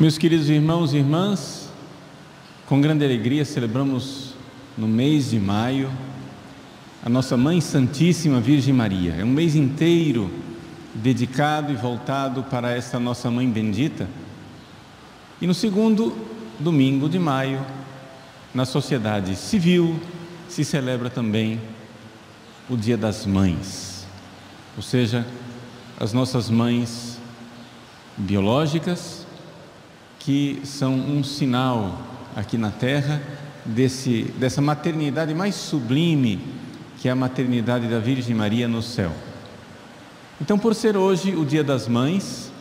Meus queridos irmãos e irmãs, com grande alegria celebramos no mês de maio a nossa Mãe Santíssima Virgem Maria. É um mês inteiro dedicado e voltado para esta nossa Mãe Bendita. E no segundo domingo de maio, na sociedade civil, se celebra também o Dia das Mães, ou seja, as nossas mães biológicas que são um sinal aqui na terra desse, dessa maternidade mais sublime que é a maternidade da Virgem Maria no céu. Então, por ser hoje o Dia das Mães,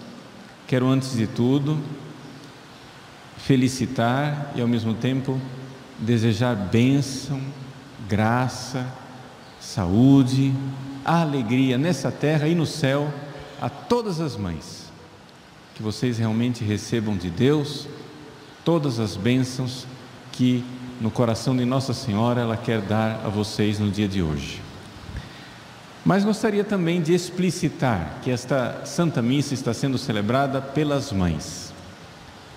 quero antes de tudo felicitar e ao mesmo tempo desejar bênção, graça, saúde, alegria nessa terra e no céu a todas as mães que vocês realmente recebam de Deus todas as bênçãos que no coração de Nossa Senhora ela quer dar a vocês no dia de hoje. Mas gostaria também de explicitar que esta Santa Missa está sendo celebrada pelas mães.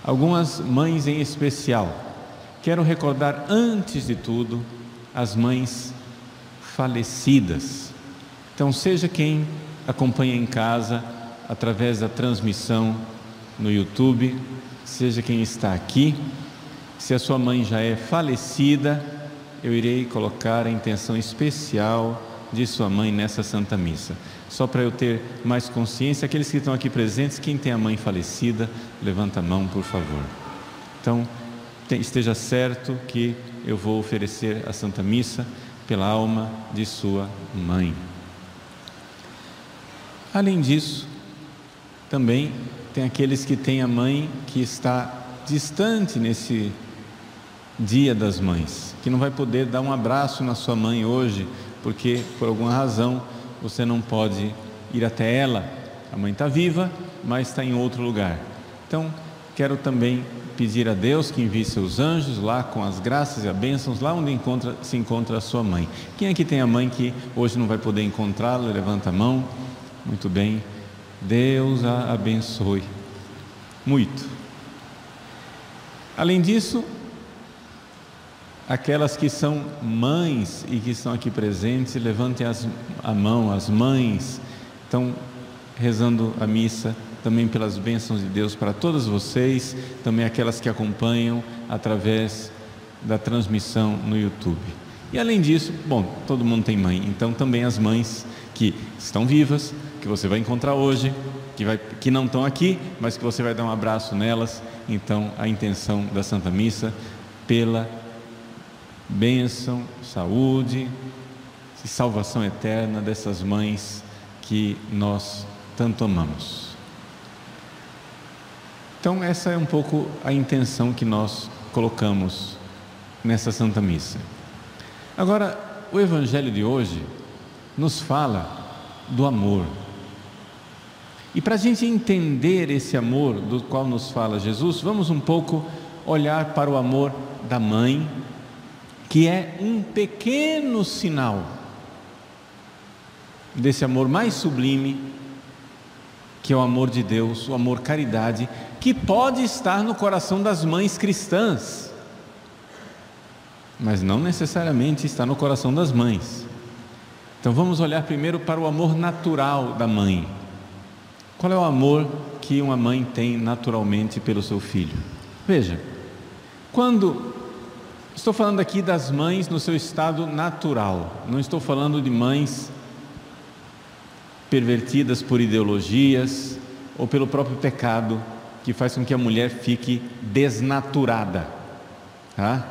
Algumas mães em especial. Quero recordar antes de tudo as mães falecidas. Então, seja quem acompanha em casa através da transmissão no YouTube, seja quem está aqui. Se a sua mãe já é falecida, eu irei colocar a intenção especial de sua mãe nessa Santa Missa. Só para eu ter mais consciência, aqueles que estão aqui presentes, quem tem a mãe falecida, levanta a mão, por favor. Então, esteja certo que eu vou oferecer a Santa Missa pela alma de sua mãe. Além disso, também tem aqueles que têm a mãe que está distante nesse Dia das Mães, que não vai poder dar um abraço na sua mãe hoje, porque por alguma razão você não pode ir até ela. A mãe está viva, mas está em outro lugar. Então, quero também pedir a Deus que envie seus anjos lá com as graças e as bênçãos, lá onde encontra, se encontra a sua mãe. Quem aqui tem a mãe que hoje não vai poder encontrá-la? Levanta a mão. Muito bem. Deus a abençoe muito. Além disso, aquelas que são mães e que estão aqui presentes, levantem as, a mão, as mães, estão rezando a missa também pelas bênçãos de Deus para todas vocês, também aquelas que acompanham através da transmissão no YouTube. E além disso, bom, todo mundo tem mãe, então também as mães que estão vivas, que você vai encontrar hoje, que, vai, que não estão aqui, mas que você vai dar um abraço nelas. Então, a intenção da Santa Missa pela bênção, saúde e salvação eterna dessas mães que nós tanto amamos. Então, essa é um pouco a intenção que nós colocamos nessa Santa Missa. Agora, o Evangelho de hoje nos fala do amor. E para a gente entender esse amor do qual nos fala Jesus, vamos um pouco olhar para o amor da mãe, que é um pequeno sinal desse amor mais sublime, que é o amor de Deus, o amor caridade, que pode estar no coração das mães cristãs, mas não necessariamente está no coração das mães. Então vamos olhar primeiro para o amor natural da mãe. Qual é o amor que uma mãe tem naturalmente pelo seu filho? Veja, quando estou falando aqui das mães no seu estado natural, não estou falando de mães pervertidas por ideologias ou pelo próprio pecado que faz com que a mulher fique desnaturada. Tá?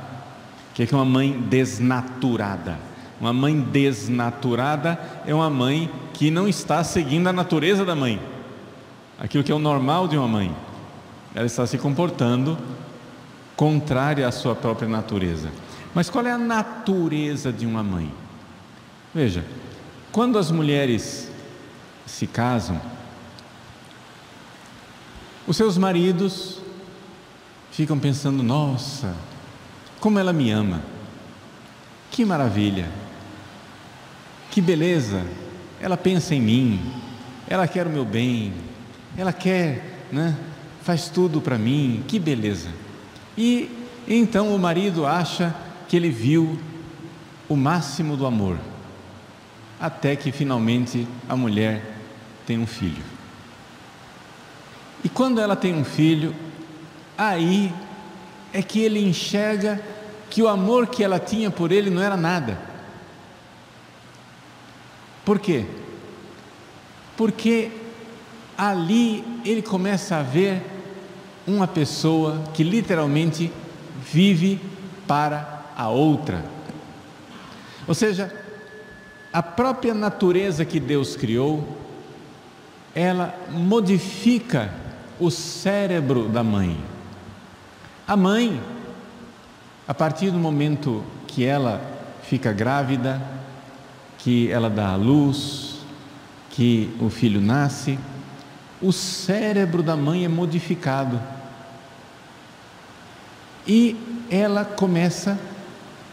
O que é uma mãe desnaturada? Uma mãe desnaturada é uma mãe que não está seguindo a natureza da mãe, aquilo que é o normal de uma mãe. Ela está se comportando contrária à sua própria natureza. Mas qual é a natureza de uma mãe? Veja, quando as mulheres se casam, Os seus maridos ficam pensando: nossa, como ela me ama, que maravilha, que beleza, ela pensa em mim, ela quer o meu bem, ela quer, né, faz tudo para mim, que beleza. E então o marido acha que ele viu o máximo do amor, até que finalmente a mulher tem um filho. E quando ela tem um filho, aí é que ele enxerga que o amor que ela tinha por ele não era nada. Por quê? Porque ali ele começa a ver uma pessoa que literalmente vive para a outra. Ou seja, a própria natureza que Deus criou, ela modifica o cérebro da mãe. A mãe, a partir do momento que ela fica grávida, que ela dá à luz, que o filho nasce, o cérebro da mãe é modificado. E ela começa,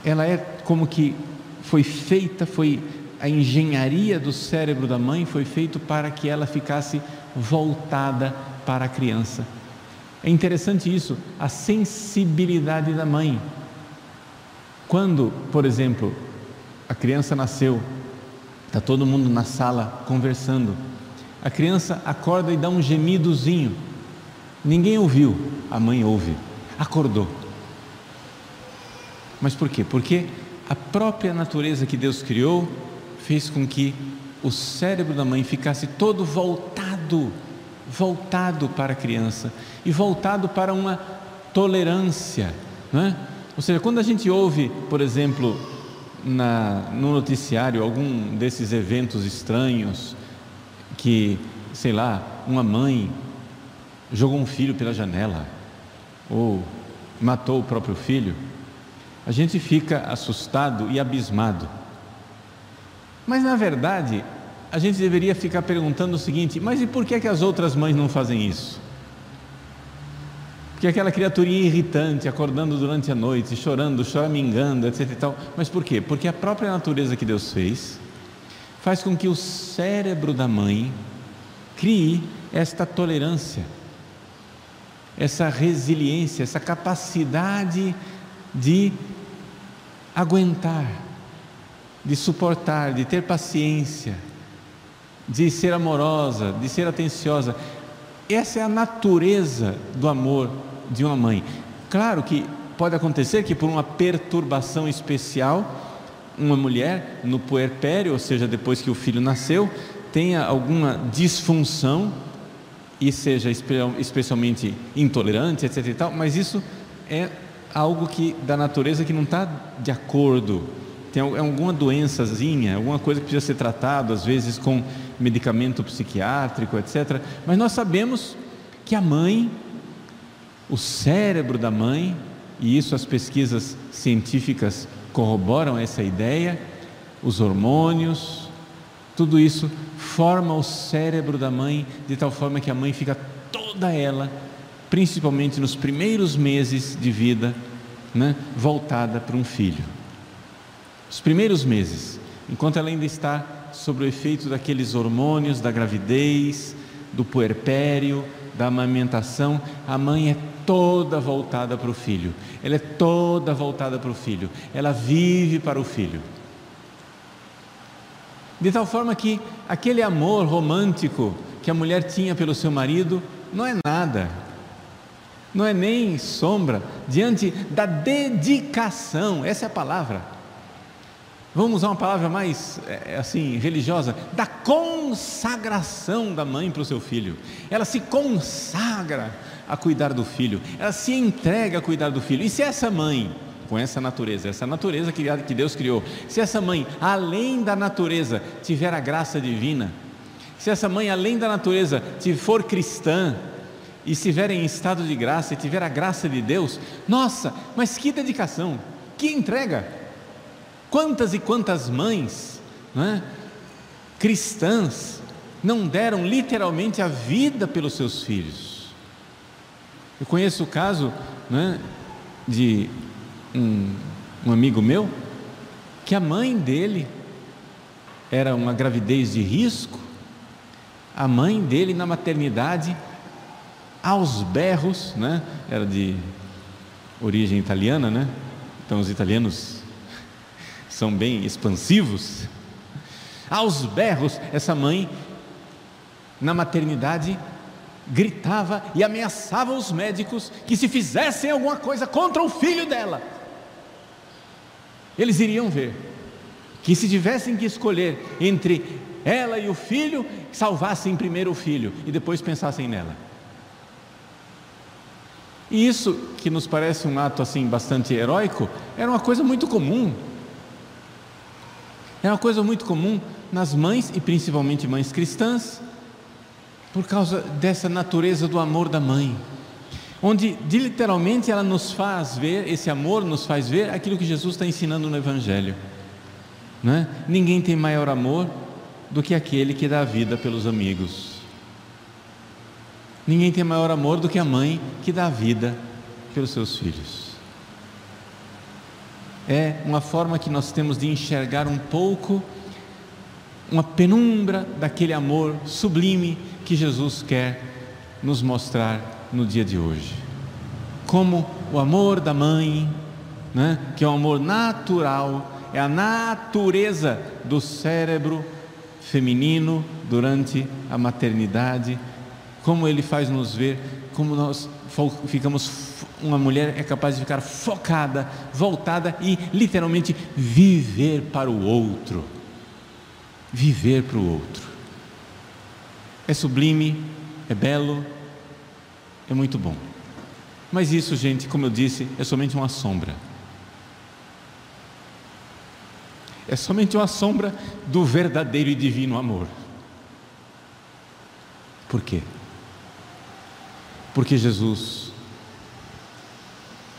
ela é como que foi feita, foi a engenharia do cérebro da mãe foi feito para que ela ficasse voltada para a criança. É interessante isso, a sensibilidade da mãe. Quando, por exemplo, a criança nasceu, está todo mundo na sala conversando, a criança acorda e dá um gemidozinho. Ninguém ouviu, a mãe ouve, acordou. Mas por quê? Porque a própria natureza que Deus criou fez com que o cérebro da mãe ficasse todo voltado, voltado para a criança e voltado para uma tolerância, não é? Ou seja, quando a gente ouve, por exemplo, na, no noticiário algum desses eventos estranhos, que, sei lá, uma mãe jogou um filho pela janela, ou matou o próprio filho, a gente fica assustado e abismado. Mas na verdade, a gente deveria ficar perguntando o seguinte: mas e por que, é que as outras mães não fazem isso? Porque aquela criaturinha irritante, acordando durante a noite, chorando, choramingando, etc e tal. Mas por quê? Porque a própria natureza que Deus fez faz com que o cérebro da mãe crie esta tolerância, essa resiliência, essa capacidade de aguentar, de suportar, de ter paciência, de ser amorosa, de ser atenciosa. Essa é a natureza do amor de uma mãe. Claro que pode acontecer que por uma perturbação especial, uma mulher no puerpério, ou seja, depois que o filho nasceu, tenha alguma disfunção e seja especialmente intolerante, etc e tal, mas isso é algo que da natureza que não está de acordo. Tem é alguma doençazinha, alguma coisa que precisa ser tratado, às vezes com medicamento psiquiátrico, etc. Mas nós sabemos que a mãe, o cérebro da mãe, e isso as pesquisas científicas corroboram essa ideia, os hormônios, tudo isso forma o cérebro da mãe de tal forma que a mãe fica toda ela principalmente nos primeiros meses de vida, né, voltada para um filho. Os primeiros meses, enquanto ela ainda está sob o efeito daqueles hormônios da gravidez, do puerpério, da amamentação, a mãe é toda voltada para o filho, ela é toda voltada para o filho, ela vive para o filho. De tal forma que aquele amor romântico que a mulher tinha pelo seu marido não é nada, não é nem sombra, diante da dedicação, essa é a palavra. Vamos usar uma palavra mais é, assim religiosa, da consagração da mãe para o seu filho. Ela se consagra a cuidar do filho, ela se entrega a cuidar do filho. E se essa mãe, com essa natureza, essa natureza que Deus criou, se essa mãe, além da natureza, tiver a graça divina, se essa mãe, além da natureza, for cristã, e estiver em estado de graça e tiver a graça de Deus, nossa, mas que dedicação, que entrega! Quantas e quantas mães é, cristãs não deram literalmente a vida pelos seus filhos, Eu conheço o caso né, de um, um amigo meu que a mãe dele era uma gravidez de risco, a mãe dele na maternidade, aos berros, né? Era de origem italiana, né? Então os italianos são bem expansivos. Aos berros, essa mãe na maternidade gritava e ameaçava os médicos que se fizessem alguma coisa contra o filho dela, eles iriam ver que se tivessem que escolher entre ela e o filho, salvassem primeiro o filho e depois pensassem nela. E isso, que nos parece um ato assim bastante heróico, era uma coisa muito comum. É uma coisa muito comum nas mães e principalmente mães cristãs, por causa dessa natureza do amor da mãe, onde literalmente ela nos faz ver, esse amor nos faz ver aquilo que Jesus está ensinando no Evangelho. Né? Ninguém tem maior amor do que aquele que dá a vida pelos amigos. Ninguém tem maior amor do que a mãe que dá a vida pelos seus filhos. É uma forma que nós temos de enxergar um pouco uma penumbra daquele amor sublime que Jesus quer nos mostrar no dia de hoje. Como o amor da mãe, né, que é um amor natural, é a natureza do cérebro feminino durante a maternidade como ele faz nos ver, como nós ficamos, uma mulher é capaz de ficar focada, voltada e literalmente viver para o outro. Viver para o outro. É sublime, é belo, é muito bom. Mas isso, gente, como eu disse, é somente uma sombra. É somente uma sombra do verdadeiro e divino amor. Por quê? Porque Jesus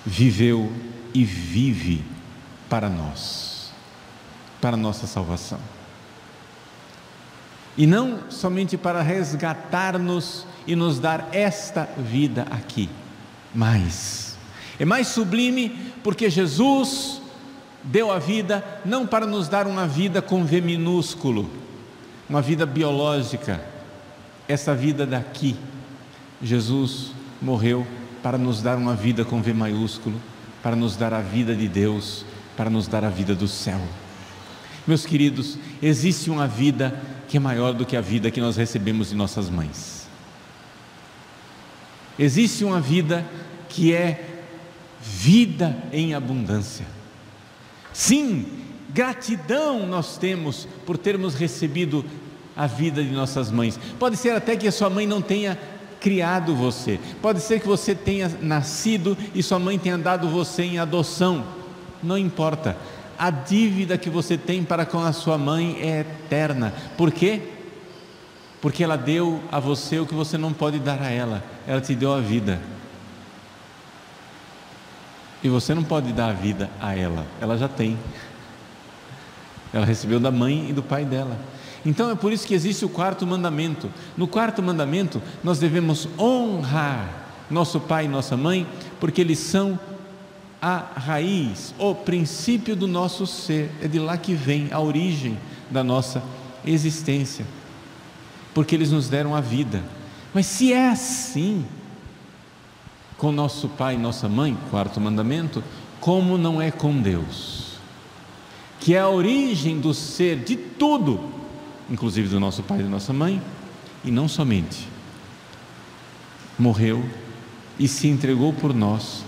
viveu e vive para nós, para nossa salvação. E não somente para resgatar-nos e nos dar esta vida aqui, mas é mais sublime porque Jesus deu a vida não para nos dar uma vida com V minúsculo, uma vida biológica, essa vida daqui, Jesus morreu para nos dar uma vida com V maiúsculo, para nos dar a vida de Deus, para nos dar a vida do céu. Meus queridos, existe uma vida que é maior do que a vida que nós recebemos de nossas mães. Existe uma vida que é vida em abundância. Sim, gratidão nós temos por termos recebido a vida de nossas mães. Pode ser até que a sua mãe não tenha criado você. Pode ser que você tenha nascido e sua mãe tenha dado você em adoção. Não importa. A dívida que você tem para com a sua mãe é eterna. Por quê? Porque ela deu a você o que você não pode dar a ela. Ela te deu a vida. E você não pode dar a vida a ela. Ela já tem. Ela recebeu da mãe e do pai dela. Então é por isso que existe o quarto mandamento. No quarto mandamento, nós devemos honrar nosso pai e nossa mãe, porque eles são a raiz, o princípio do nosso ser. É de lá que vem a origem da nossa existência. Porque eles nos deram a vida. Mas se é assim com nosso pai e nossa mãe, quarto mandamento, como não é com Deus? Que é a origem do ser de tudo inclusive do nosso pai e da nossa mãe, e não somente, morreu e se entregou por nós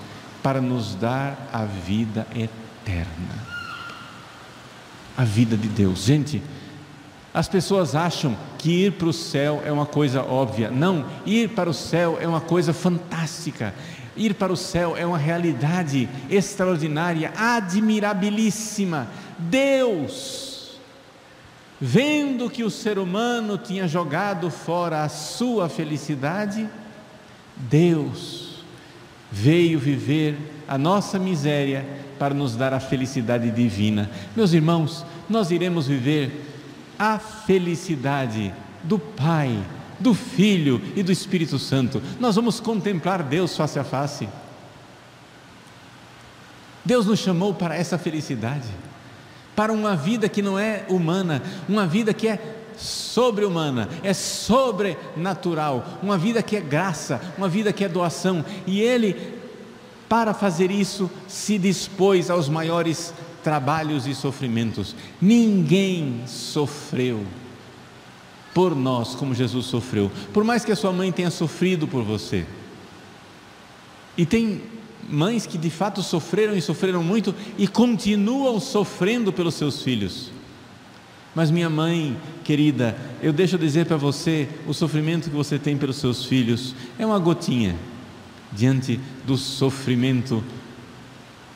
para nos dar a vida eterna. A vida de Deus. Gente, as pessoas acham que ir para o céu é uma coisa óbvia. Não, ir para o céu é uma coisa fantástica. Ir para o céu é uma realidade extraordinária, admirabilíssima. Deus vendo que o ser humano tinha jogado fora a sua felicidade, Deus veio viver a nossa miséria para nos dar a felicidade divina. Meus irmãos, nós iremos viver a felicidade do Pai do Filho e do Espírito Santo. Nós vamos contemplar Deus face a face. Deus nos chamou para essa felicidade, para uma vida que não é humana, uma vida que é sobre-humana, é sobrenatural, uma vida que é graça, uma vida que é doação. E Ele, para fazer isso, se dispôs aos maiores trabalhos e sofrimentos. Ninguém sofreu por nós como Jesus sofreu, por mais que a sua mãe tenha sofrido por você. E tem mães que de fato sofreram e sofreram muito e continuam sofrendo pelos seus filhos. Mas minha mãe querida, eu deixo dizer para você, o sofrimento que você tem pelos seus filhos é uma gotinha diante do sofrimento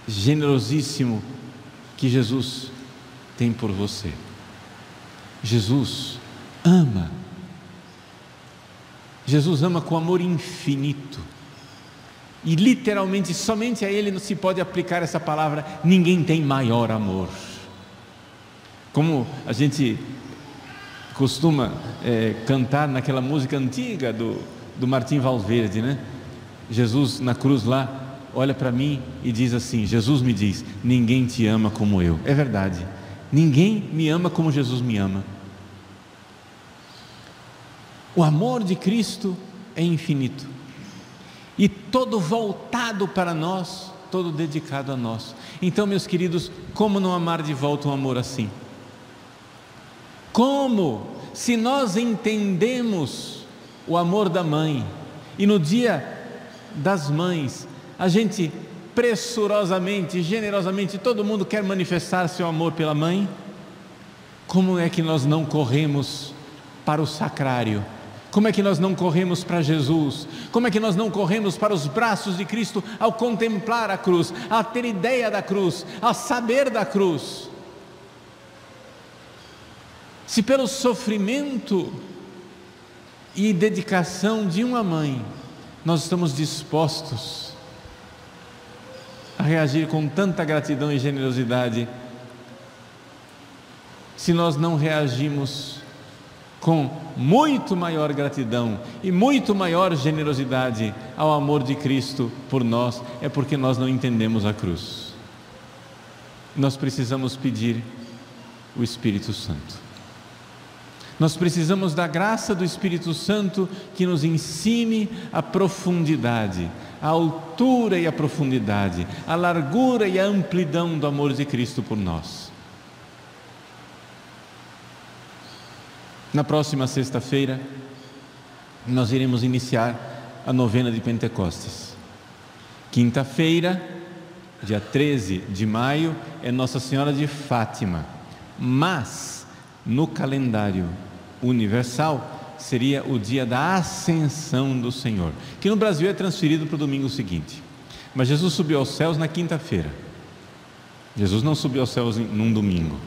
generosíssimo que Jesus tem por você. Jesus ama. Jesus ama com amor infinito. E literalmente, somente a Ele se pode aplicar essa palavra: ninguém tem maior amor. Como a gente costuma é, cantar naquela música antiga do, do Martim Valverde, né? Jesus na cruz lá, olha para mim e diz assim: Jesus me diz, ninguém te ama como eu. É verdade, ninguém me ama como Jesus me ama. O amor de Cristo é infinito e todo voltado para nós, todo dedicado a nós. Então, meus queridos, como não amar de volta um amor assim? Como? Se nós entendemos o amor da mãe e no dia das mães a gente pressurosamente, generosamente, todo mundo quer manifestar seu amor pela mãe, como é que nós não corremos para o sacrário? Como é que nós não corremos para Jesus? Como é que nós não corremos para os braços de Cristo ao contemplar a cruz, a ter ideia da cruz, a saber da cruz? Se pelo sofrimento e dedicação de uma mãe nós estamos dispostos a reagir com tanta gratidão e generosidade, se nós não reagimos com muito maior gratidão e muito maior generosidade ao amor de Cristo por nós, é porque nós não entendemos a cruz. Nós precisamos pedir o Espírito Santo. Nós precisamos da graça do Espírito Santo que nos ensine a profundidade, a altura e a profundidade, a largura e a amplidão do amor de Cristo por nós. Na próxima sexta-feira, nós iremos iniciar a novena de Pentecostes. Quinta-feira, dia 13 de maio, é Nossa Senhora de Fátima. Mas, no calendário universal seria o dia da ascensão do Senhor, que no Brasil é transferido para o domingo seguinte. Mas Jesus subiu aos céus na quinta-feira. Jesus não subiu aos céus num domingo.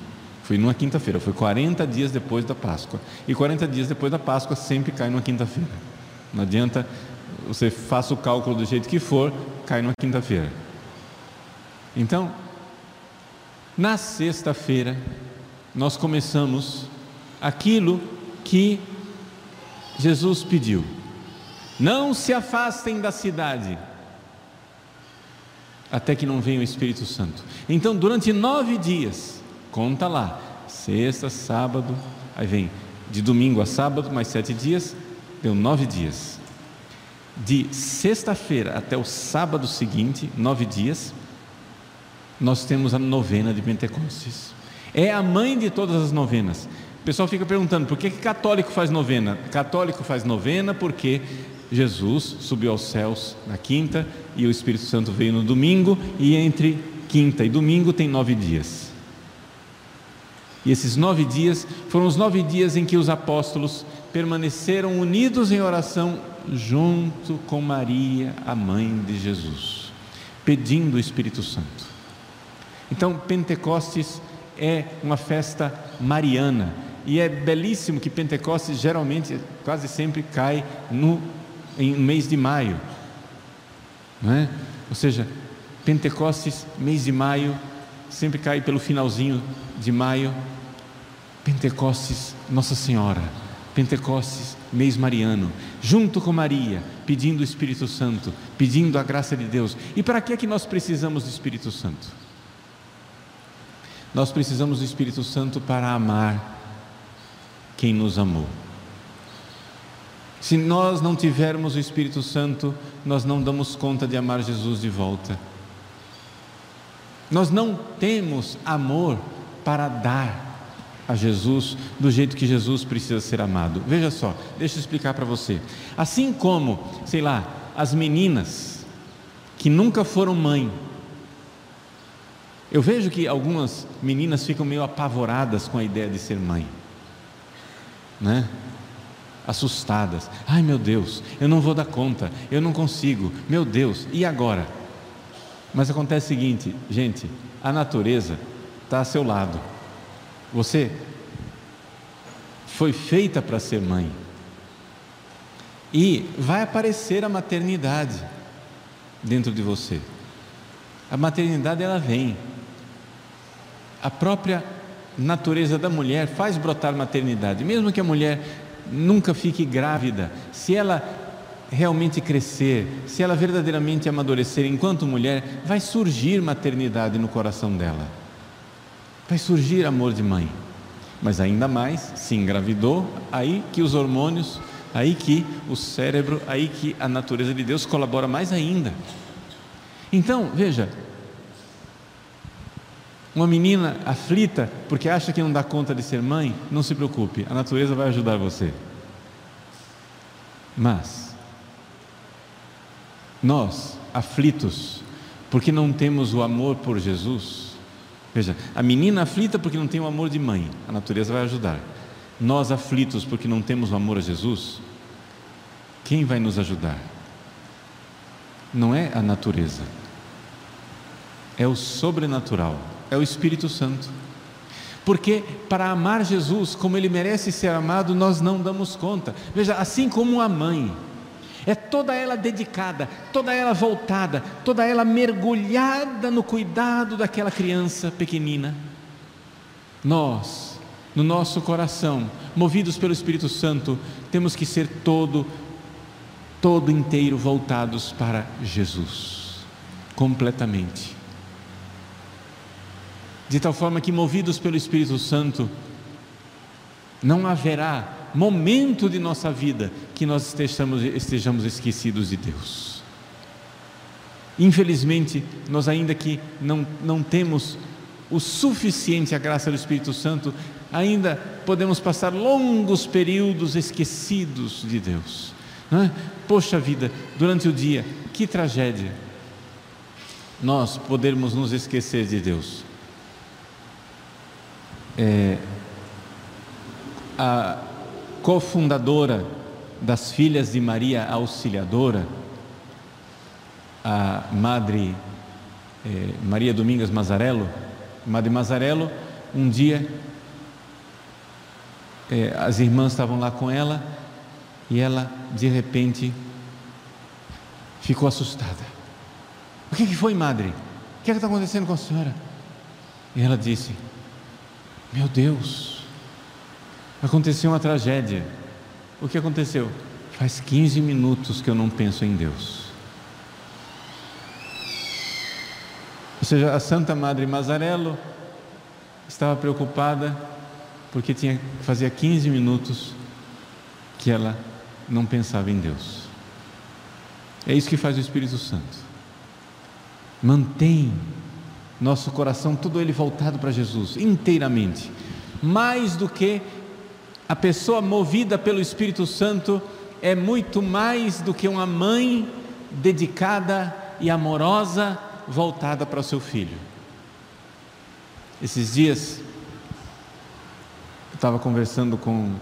Foi numa quinta-feira, foi 40 dias depois da Páscoa. E 40 dias depois da Páscoa sempre cai numa quinta-feira. Não adianta você faça o cálculo do jeito que for, cai numa quinta-feira. Então, na sexta-feira, nós começamos aquilo que Jesus pediu: não se afastem da cidade, até que não venha o Espírito Santo. Então, durante nove dias, conta lá, sexta, sábado, aí vem de domingo a sábado, mais sete dias, deu nove dias. De sexta-feira até o sábado seguinte, nove dias, nós temos a novena de Pentecostes. É a mãe de todas as novenas. O pessoal fica perguntando por que, que católico faz novena? Católico faz novena porque Jesus subiu aos céus na quinta e o Espírito Santo veio no domingo, e entre quinta e domingo tem nove dias. E esses nove dias foram os nove dias em que os apóstolos permaneceram unidos em oração junto com Maria, a mãe de Jesus, pedindo o Espírito Santo. Então, Pentecostes é uma festa mariana, e é belíssimo que Pentecostes geralmente, quase sempre cai no em mês de maio, não é? Ou seja, Pentecostes, mês de maio, sempre cai pelo finalzinho de maio. Pentecostes, Nossa Senhora, Pentecostes, mês mariano, junto com Maria, pedindo o Espírito Santo, pedindo a graça de Deus. E para que é que nós precisamos do Espírito Santo? Nós precisamos do Espírito Santo para amar quem nos amou. Se nós não tivermos o Espírito Santo, nós não damos conta de amar Jesus de volta. Nós não temos amor para dar a Jesus do jeito que Jesus precisa ser amado. Veja só, deixa eu explicar para você. Assim como, sei lá, as meninas que nunca foram mãe, eu vejo que algumas meninas ficam meio apavoradas com a ideia de ser mãe, né? Assustadas. Ai meu Deus, eu não vou dar conta, eu não consigo, meu Deus, e agora? Mas acontece o seguinte, gente, a natureza está a seu lado. Você foi feita para ser mãe. E vai aparecer a maternidade dentro de você. A maternidade ela vem. A própria natureza da mulher faz brotar maternidade. Mesmo que a mulher nunca fique grávida, se ela realmente crescer, se ela verdadeiramente amadurecer enquanto mulher, vai surgir maternidade no coração dela vai surgir amor de mãe. Mas ainda mais, se engravidou, aí que os hormônios, aí que o cérebro, aí que a natureza de Deus colabora mais ainda. Então, veja, uma menina aflita porque acha que não dá conta de ser mãe, não se preocupe, a natureza vai ajudar você. Mas, nós, aflitos, porque não temos o amor por Jesus, Veja, a menina aflita porque não tem o amor de mãe, a natureza vai ajudar. Nós aflitos porque não temos o amor a Jesus, quem vai nos ajudar? Não é a natureza, é o sobrenatural, é o Espírito Santo. Porque para amar Jesus como ele merece ser amado, nós não damos conta. Veja, assim como a mãe, é toda ela dedicada, toda ela voltada, toda ela mergulhada no cuidado daquela criança pequenina. Nós, no nosso coração, movidos pelo Espírito Santo, temos que ser todo, todo inteiro voltados para Jesus, completamente. De tal forma que, movidos pelo Espírito Santo, não haverá momento de nossa vida que nós estejamos, estejamos esquecidos de Deus. Infelizmente, nós ainda que não, não temos o suficiente a graça do Espírito Santo, ainda podemos passar longos períodos esquecidos de Deus. É? Poxa vida, durante o dia, que tragédia nós podermos nos esquecer de Deus. É, a, cofundadora das Filhas de Maria Auxiliadora, a Madre eh, Maria Domingas Mazarello, Madre Mazarello, um dia eh, as irmãs estavam lá com ela e ela de repente ficou assustada. O que, que foi, Madre? O que é está acontecendo com a senhora? E ela disse: Meu Deus, Aconteceu uma tragédia. O que aconteceu? Faz 15 minutos que eu não penso em Deus. Ou seja, a Santa Madre Mazarello estava preocupada porque tinha, fazia 15 minutos que ela não pensava em Deus. É isso que faz o Espírito Santo. Mantém nosso coração todo ele voltado para Jesus, inteiramente, mais do que a pessoa movida pelo Espírito Santo é muito mais do que uma mãe dedicada e amorosa voltada para o seu filho. Esses dias, eu estava conversando com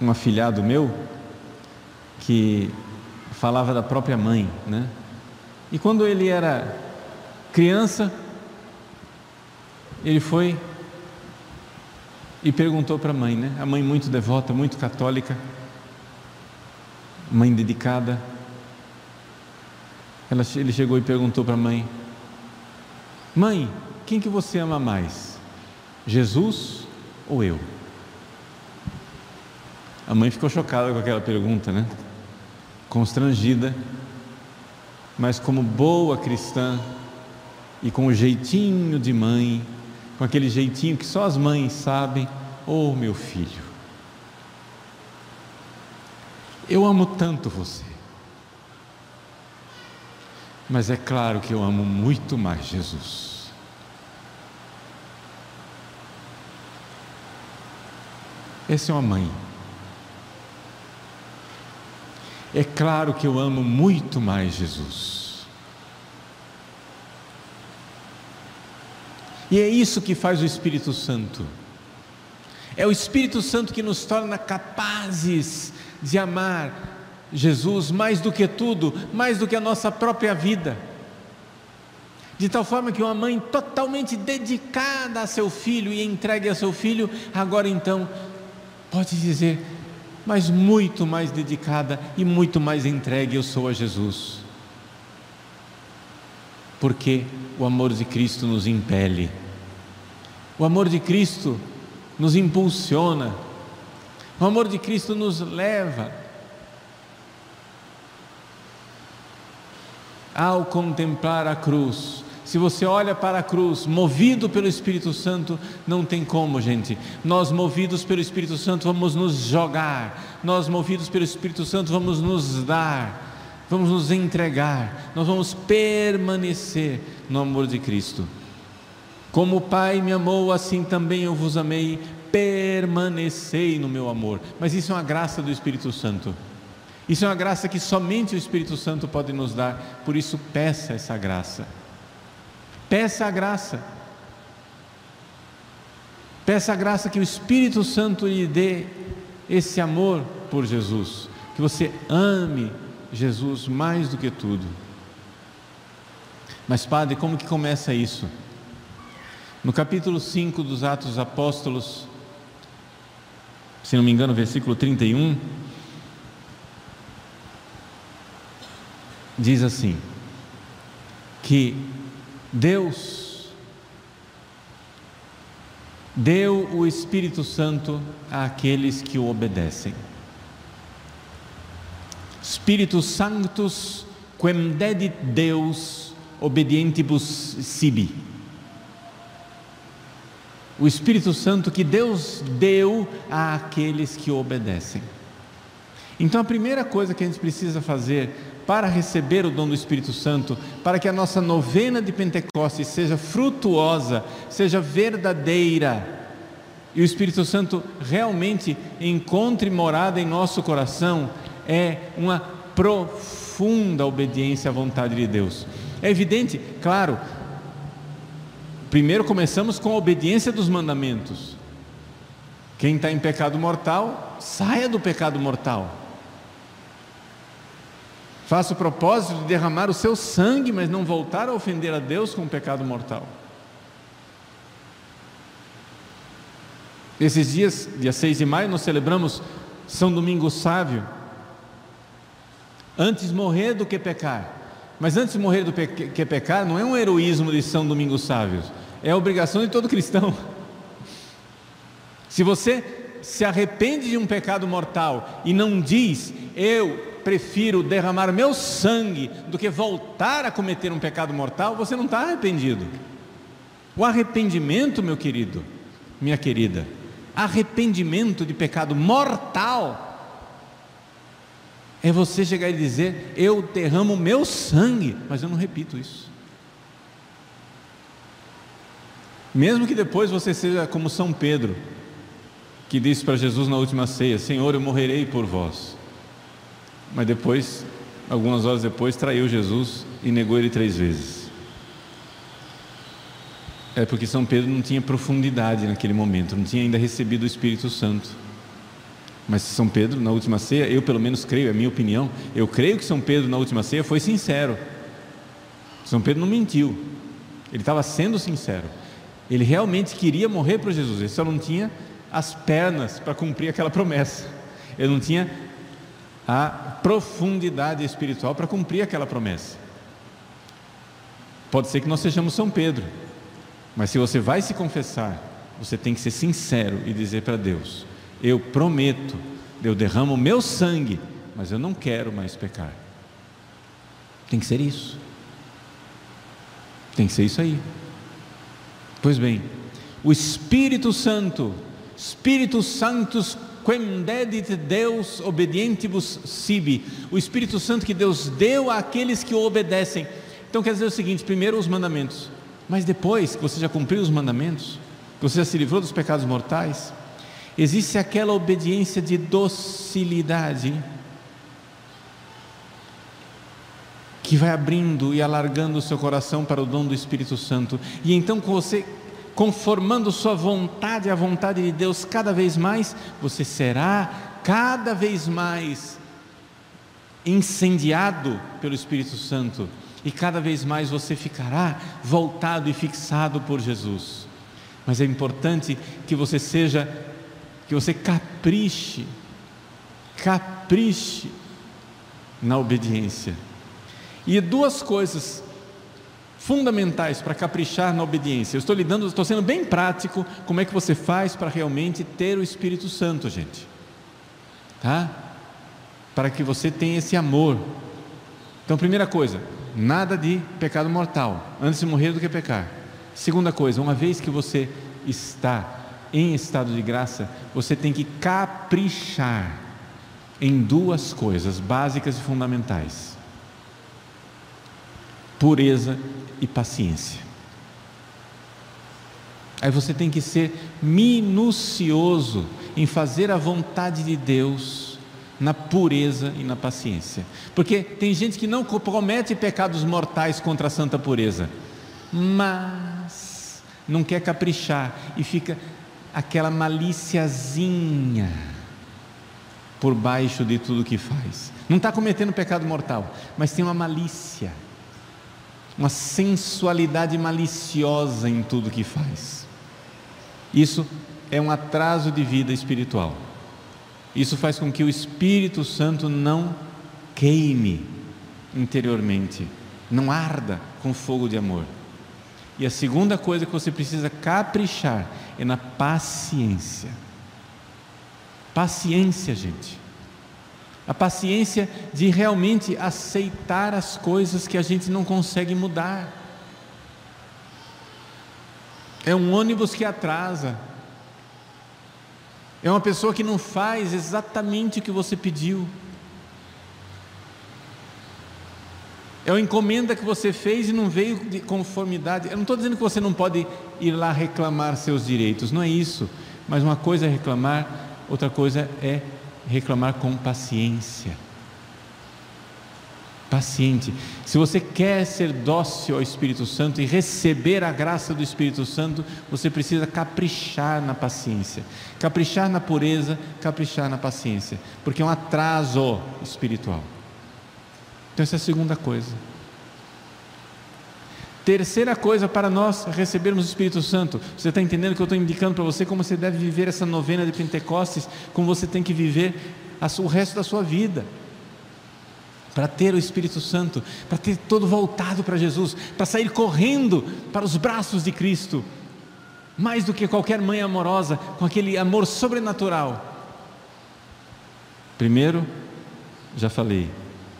um afilhado meu que falava da própria mãe, né? E quando ele era criança, ele foi e perguntou para a mãe, né? A mãe muito devota, muito católica, mãe dedicada. Ela, ele chegou e perguntou para a mãe: Mãe, quem que você ama mais? Jesus ou eu? A mãe ficou chocada com aquela pergunta, né? Constrangida, mas como boa cristã e com o jeitinho de mãe, com aquele jeitinho que só as mães sabem, oh meu filho, eu amo tanto você, mas é claro que eu amo muito mais Jesus. Essa é uma mãe. É claro que eu amo muito mais Jesus. E é isso que faz o Espírito Santo. É o Espírito Santo que nos torna capazes de amar Jesus mais do que tudo, mais do que a nossa própria vida. De tal forma que uma mãe totalmente dedicada a seu filho e entregue a seu filho, agora então pode dizer, mas muito mais dedicada e muito mais entregue eu sou a Jesus. Porque o amor de Cristo nos impele, o amor de Cristo nos impulsiona, o amor de Cristo nos leva. Ao contemplar a cruz, se você olha para a cruz, movido pelo Espírito Santo, não tem como, gente. Nós, movidos pelo Espírito Santo, vamos nos jogar. Nós, movidos pelo Espírito Santo, vamos nos dar. Vamos nos entregar. Nós vamos permanecer no amor de Cristo. Como o Pai me amou, assim também eu vos amei. Permanecei no meu amor. Mas isso é uma graça do Espírito Santo. Isso é uma graça que somente o Espírito Santo pode nos dar. Por isso, peça essa graça. Peça a graça. Peça a graça que o Espírito Santo lhe dê esse amor por Jesus, que você ame Jesus mais do que tudo. Mas, Padre, como que começa isso? No capítulo 5 dos Atos dos Apóstolos, se não me engano, versículo 31, diz assim: que Deus deu o Espírito Santo àqueles que o obedecem. Spiritus Sanctus quem dedit Deus obedientibus sibi. O Espírito Santo que Deus deu àqueles que obedecem. Então a primeira coisa que a gente precisa fazer para receber o dom do Espírito Santo, para que a nossa novena de Pentecostes seja frutuosa, seja verdadeira, e o Espírito Santo realmente encontre morada em nosso coração, é uma profunda obediência à vontade de Deus. É evidente, claro, primeiro começamos com a obediência dos mandamentos. Quem está em pecado mortal, saia do pecado mortal. Faça o propósito de derramar o seu sangue, mas não voltar a ofender a Deus com o pecado mortal. Esses dias, dia 6 de maio, nós celebramos São Domingo Sávio. Antes morrer do que pecar. Mas antes de morrer do que pecar, não é um heroísmo de São Domingo Sávio, é a obrigação de todo cristão. Se você se arrepende de um pecado mortal e não diz, eu prefiro derramar meu sangue do que voltar a cometer um pecado mortal, você não está arrependido. O arrependimento, meu querido, minha querida, arrependimento de pecado mortal, é você chegar e dizer: Eu derramo meu sangue, mas eu não repito isso. Mesmo que depois você seja como São Pedro, que disse para Jesus na última ceia: Senhor, eu morrerei por vós. Mas depois, algumas horas depois, traiu Jesus e negou ele três vezes. É porque São Pedro não tinha profundidade naquele momento, não tinha ainda recebido o Espírito Santo. Mas São Pedro, na última ceia, eu pelo menos creio, é minha opinião, eu creio que São Pedro, na última ceia, foi sincero. São Pedro não mentiu, ele estava sendo sincero. Ele realmente queria morrer para Jesus, ele só não tinha as pernas para cumprir aquela promessa. Ele não tinha a profundidade espiritual para cumprir aquela promessa. Pode ser que nós sejamos São Pedro, mas se você vai se confessar, você tem que ser sincero e dizer para Deus: Eu prometo eu derramo o meu sangue, mas eu não quero mais pecar. Tem que ser isso. Tem que ser isso aí. Pois bem, o Espírito Santo, Espírito Santos quem dedit Deus obedientibus sibi, o Espírito Santo que Deus deu àqueles que o obedecem. Então quer dizer o seguinte: primeiro os mandamentos, mas depois que você já cumpriu os mandamentos, que você já se livrou dos pecados mortais, existe aquela obediência de docilidade que vai abrindo e alargando o seu coração para o dom do Espírito Santo. E então, com você conformando sua vontade à vontade de Deus cada vez mais, você será cada vez mais incendiado pelo Espírito Santo e cada vez mais você ficará voltado e fixado por Jesus. Mas é importante que você seja, que você capriche, capriche na obediência. E duas coisas fundamentais para caprichar na obediência. Eu estou lhe dando, estou sendo bem prático, como é que você faz para realmente ter o Espírito Santo, gente. Tá? Para que você tenha esse amor. Então, primeira coisa, nada de pecado mortal, antes de morrer do que pecar. Segunda coisa, uma vez que você está em estado de graça, você tem que caprichar em duas coisas básicas e fundamentais: pureza e paciência. Aí você tem que ser minucioso em fazer a vontade de Deus na pureza e na paciência. Porque tem gente que não comete pecados mortais contra a santa pureza, mas não quer caprichar e fica aquela maliciazinha por baixo de tudo que faz. Não está cometendo pecado mortal, mas tem uma malícia uma sensualidade maliciosa em tudo que faz. Isso é um atraso de vida espiritual. Isso faz com que o Espírito Santo não queime interiormente, não arda com fogo de amor. E a segunda coisa que você precisa caprichar é na paciência. Paciência, gente a paciência de realmente aceitar as coisas que a gente não consegue mudar. É um ônibus que atrasa. É uma pessoa que não faz exatamente o que você pediu. É uma encomenda que você fez e não veio de conformidade. Eu não estou dizendo que você não pode ir lá reclamar seus direitos, não é isso. Mas uma coisa é reclamar, outra coisa é reclamar com paciência. Paciente. Se você quer ser dócil ao Espírito Santo e receber a graça do Espírito Santo, você precisa caprichar na paciência, caprichar na pureza, caprichar na paciência, porque é um atraso espiritual. Então, essa é a segunda coisa. Terceira coisa para nós recebermos o Espírito Santo, você está entendendo que eu estou indicando para você como você deve viver essa novena de Pentecostes, como você tem que viver o resto da sua vida, para ter o Espírito Santo, para ter todo voltado para Jesus, para sair correndo para os braços de Cristo, mais do que qualquer mãe amorosa, com aquele amor sobrenatural. Primeiro, já falei,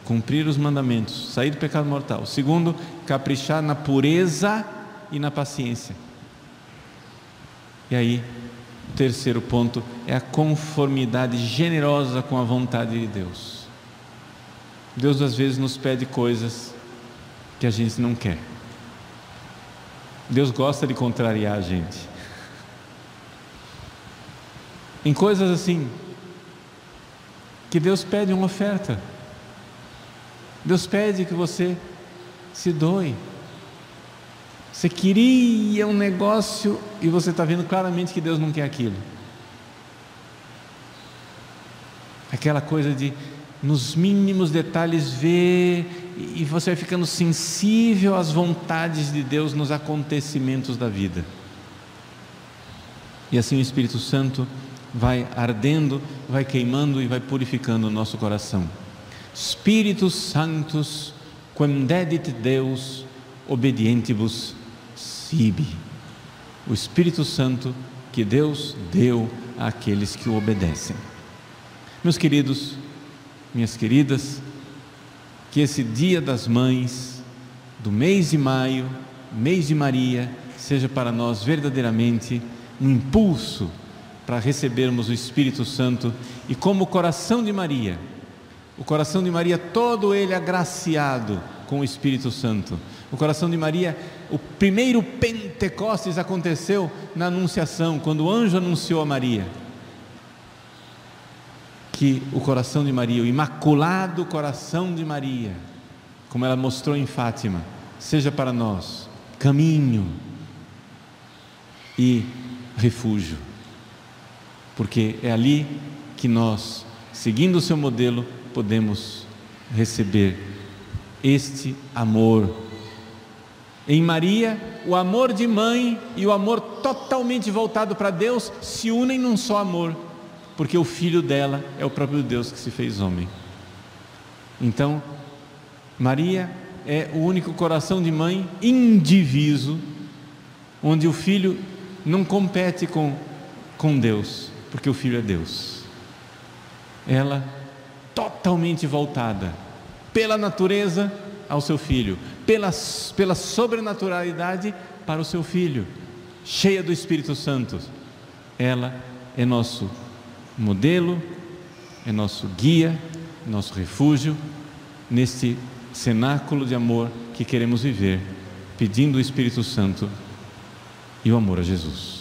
cumprir os mandamentos, sair do pecado mortal. Segundo, caprichar na pureza e na paciência. E aí, o terceiro ponto é a conformidade generosa com a vontade de Deus. Deus às vezes nos pede coisas que a gente não quer. Deus gosta de contrariar a gente. Em coisas assim, que Deus pede uma oferta. Deus pede que você se doe. Você queria um negócio e você está vendo claramente que Deus não quer aquilo. Aquela coisa de, nos mínimos detalhes, ver e você vai ficando sensível às vontades de Deus nos acontecimentos da vida. E assim o Espírito Santo vai ardendo, vai queimando e vai purificando o nosso coração. Spiritus Sanctus, quem dedit Deus, obedientibus sibi. O Espírito Santo que Deus deu àqueles que o obedecem. Meus queridos, minhas queridas, que esse Dia das Mães, do mês de maio, mês de Maria, seja para nós verdadeiramente um impulso para recebermos o Espírito Santo e como o coração de Maria, o coração de Maria todo ele agraciado com o Espírito Santo. O coração de Maria, o primeiro Pentecostes aconteceu na Anunciação, quando o anjo anunciou a Maria que o coração de Maria, o imaculado coração de Maria, como ela mostrou em Fátima, seja para nós caminho e refúgio, porque é ali que nós, seguindo o seu modelo, podemos receber este amor. Em Maria, o amor de mãe e o amor totalmente voltado para Deus se unem num só amor, porque o filho dela é o próprio Deus que se fez homem. Então, Maria é o único coração de mãe indiviso, onde o filho não compete com, com Deus, porque o filho é Deus. Ela totalmente voltada pela natureza ao seu filho, pela, pela sobrenaturalidade para o seu filho, cheia do Espírito Santo. Ela é nosso modelo, é nosso guia, nosso refúgio neste cenáculo de amor que queremos viver, pedindo o Espírito Santo e o amor a Jesus.